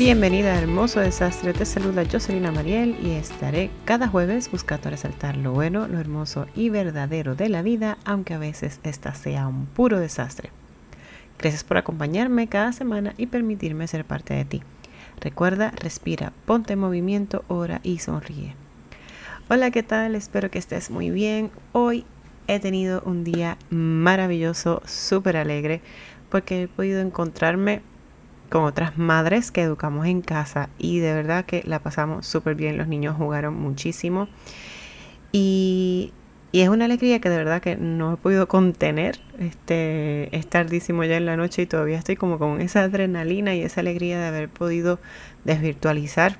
Bienvenida a Hermoso Desastre, te saluda Jocelyn Mariel y estaré cada jueves buscando resaltar lo bueno, lo hermoso y verdadero de la vida, aunque a veces esta sea un puro desastre. Gracias por acompañarme cada semana y permitirme ser parte de ti. Recuerda, respira, ponte en movimiento, ora y sonríe. Hola, ¿qué tal? Espero que estés muy bien. Hoy he tenido un día maravilloso, súper alegre, porque he podido encontrarme con otras madres que educamos en casa y de verdad que la pasamos súper bien. Los niños jugaron muchísimo y, es una alegría que de verdad que no he podido contener. Este, es tardísimo ya en la noche y todavía estoy como con esa adrenalina y esa alegría de haber podido desvirtualizar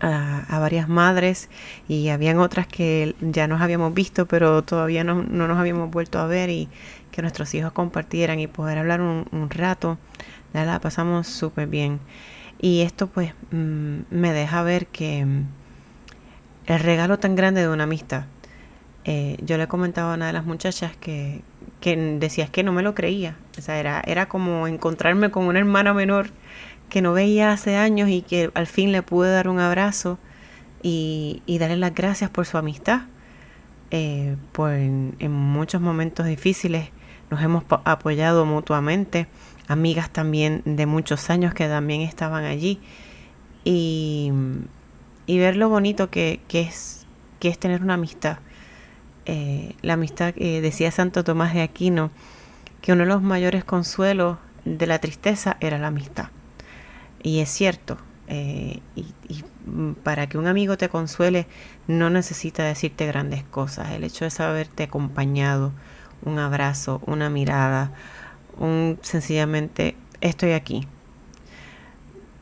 a, varias madres y habían otras que ya nos habíamos visto pero todavía no, nos habíamos vuelto a ver y que nuestros hijos compartieran y poder hablar un, un rato la pasamos súper bien. Y esto pues mm, me deja ver que mm, el regalo tan grande de una amistad. Eh, yo le comentaba a una de las muchachas que, que decía que no me lo creía. O sea, era, era como encontrarme con una hermana menor que no veía hace años y que al fin le pude dar un abrazo y, darle las gracias por su amistad. Eh, por en muchos momentos difíciles nos hemos apoyado mutuamente amigas también de muchos años que también estaban allí y, ver lo bonito que, es, que es tener una amistad. Eh, la amistad, que decía Santo Tomás de Aquino, que uno de los mayores consuelos de la tristeza era la amistad. Y es cierto, eh, y, y, para que un amigo te consuele no necesita decirte grandes cosas. El hecho de saberte acompañado, un abrazo, una mirada, un sencillamente estoy aquí.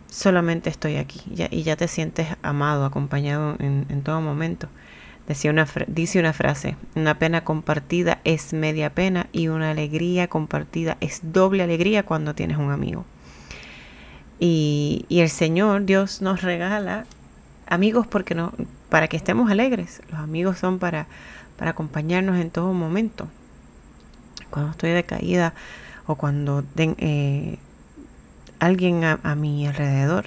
Solamente estoy aquí y ya te sientes amado, acompañado en, todo momento. Decía una, dice una frase, una pena compartida es media pena y una alegría compartida es doble alegría cuando tienes un amigo. Y, y el Señor, Dios nos regala amigos porque no, para que estemos alegres. Los amigos son para, para acompañarnos en todo momento. Cuando estoy decaída, o cuando eh, alguien a, mi alrededor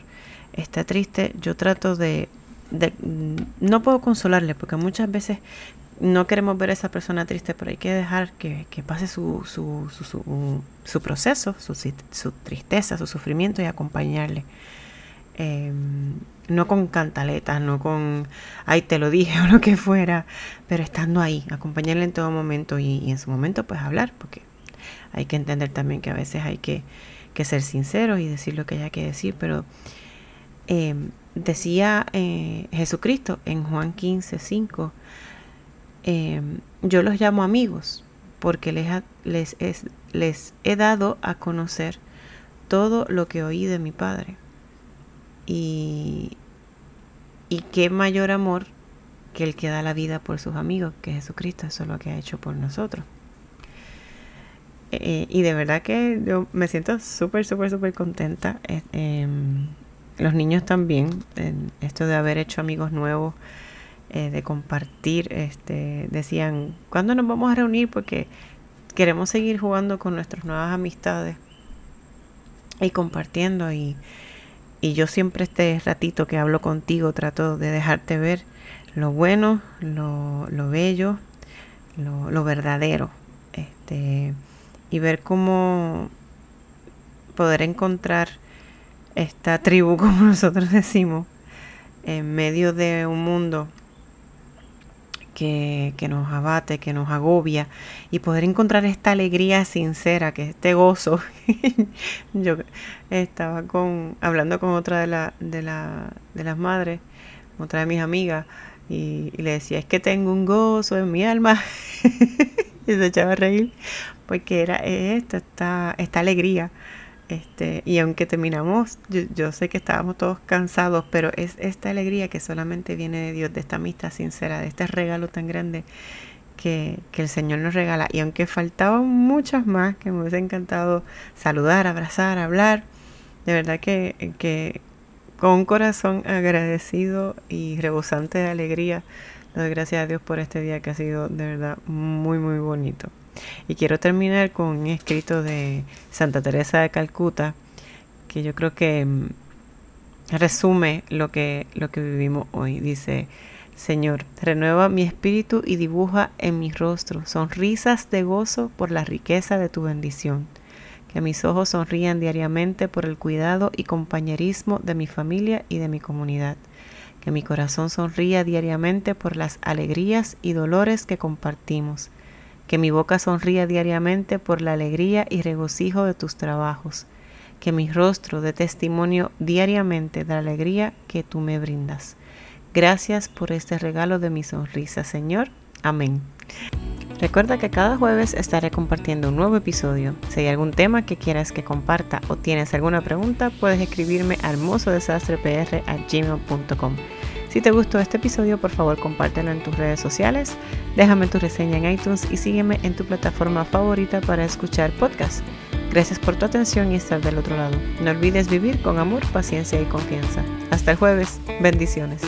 está triste, yo trato de, mm, no puedo consolarle porque muchas veces no queremos ver a esa persona triste, pero hay que dejar que, pase su, su, su, proceso, su, tristeza, su sufrimiento y acompañarle. Em, no con cantaletas, no con, ay, te lo dije o lo que fuera, pero estando ahí, acompañarle en todo momento y, y en su momento pues hablar, porque hay que entender también que a veces hay que, ser sinceros y decir lo que haya que decir, pero em, decía eh, Jesucristo en Juan 15, 5, em, yo los llamo amigos porque les, les, les he dado a conocer todo lo que oí de mi Padre. Y, y qué mayor amor que el que da la vida por sus amigos, que Jesucristo, eso es lo que ha hecho por nosotros. Eh, y de verdad que yo me siento súper, súper, súper contenta. Eh, em, los niños también, esto de haber hecho amigos nuevos, eh, de compartir, este, decían, ¿cuándo nos vamos a reunir? Porque queremos seguir jugando con nuestras nuevas amistades y compartiendo. Y, y yo siempre este ratito que hablo contigo trato de dejarte ver lo bueno, lo, lo bello, lo, lo verdadero. Este, y ver cómo poder encontrar esta tribu, como nosotros decimos, en medio de un mundo que, nos abate, que nos agobia, y poder encontrar esta alegría sincera, que este gozo. Yo estaba con, hablando con otra de, la, de, la, de las madres, otra de mis amigas, y, y, le decía, es que tengo un gozo en mi alma. y se echaba a reír porque era esto, esta, esta alegría. Este, y aunque terminamos, yo, sé que estábamos todos cansados, pero es esta alegría que solamente viene de Dios, de esta amistad sincera, de este regalo tan grande que, el Señor nos regala. Y aunque faltaban muchas más que me hubiese encantado saludar, abrazar, hablar, de verdad que, que con un corazón agradecido y rebosante de alegría, doy gracias a Dios por este día que ha sido de verdad muy, muy bonito. Y quiero terminar con un escrito de Santa Teresa de Calcuta, que yo creo que mm, resume lo que, lo que vivimos hoy. Dice, Señor, renueva mi espíritu y dibuja en mi rostro sonrisas de gozo por la riqueza de tu bendición. Que mis ojos sonrían diariamente por el cuidado y compañerismo de mi familia y de mi comunidad. Que mi corazón sonría diariamente por las alegrías y dolores que compartimos. Que mi boca sonría diariamente por la alegría y regocijo de tus trabajos. Que mi rostro dé testimonio diariamente de la alegría que tú me brindas. Gracias por este regalo de mi sonrisa, Señor. Amén. Recuerda que cada jueves estaré compartiendo un nuevo episodio. Si hay algún tema que quieras que comparta o tienes alguna pregunta, puedes escribirme a hermosodesastrepr.gmail.com. Si te gustó este episodio, por favor compártelo en tus redes sociales, déjame tu reseña en iTunes y sígueme en tu plataforma favorita para escuchar podcasts. Gracias por tu atención y estar del otro lado. No olvides vivir con amor, paciencia y confianza. Hasta el jueves. Bendiciones.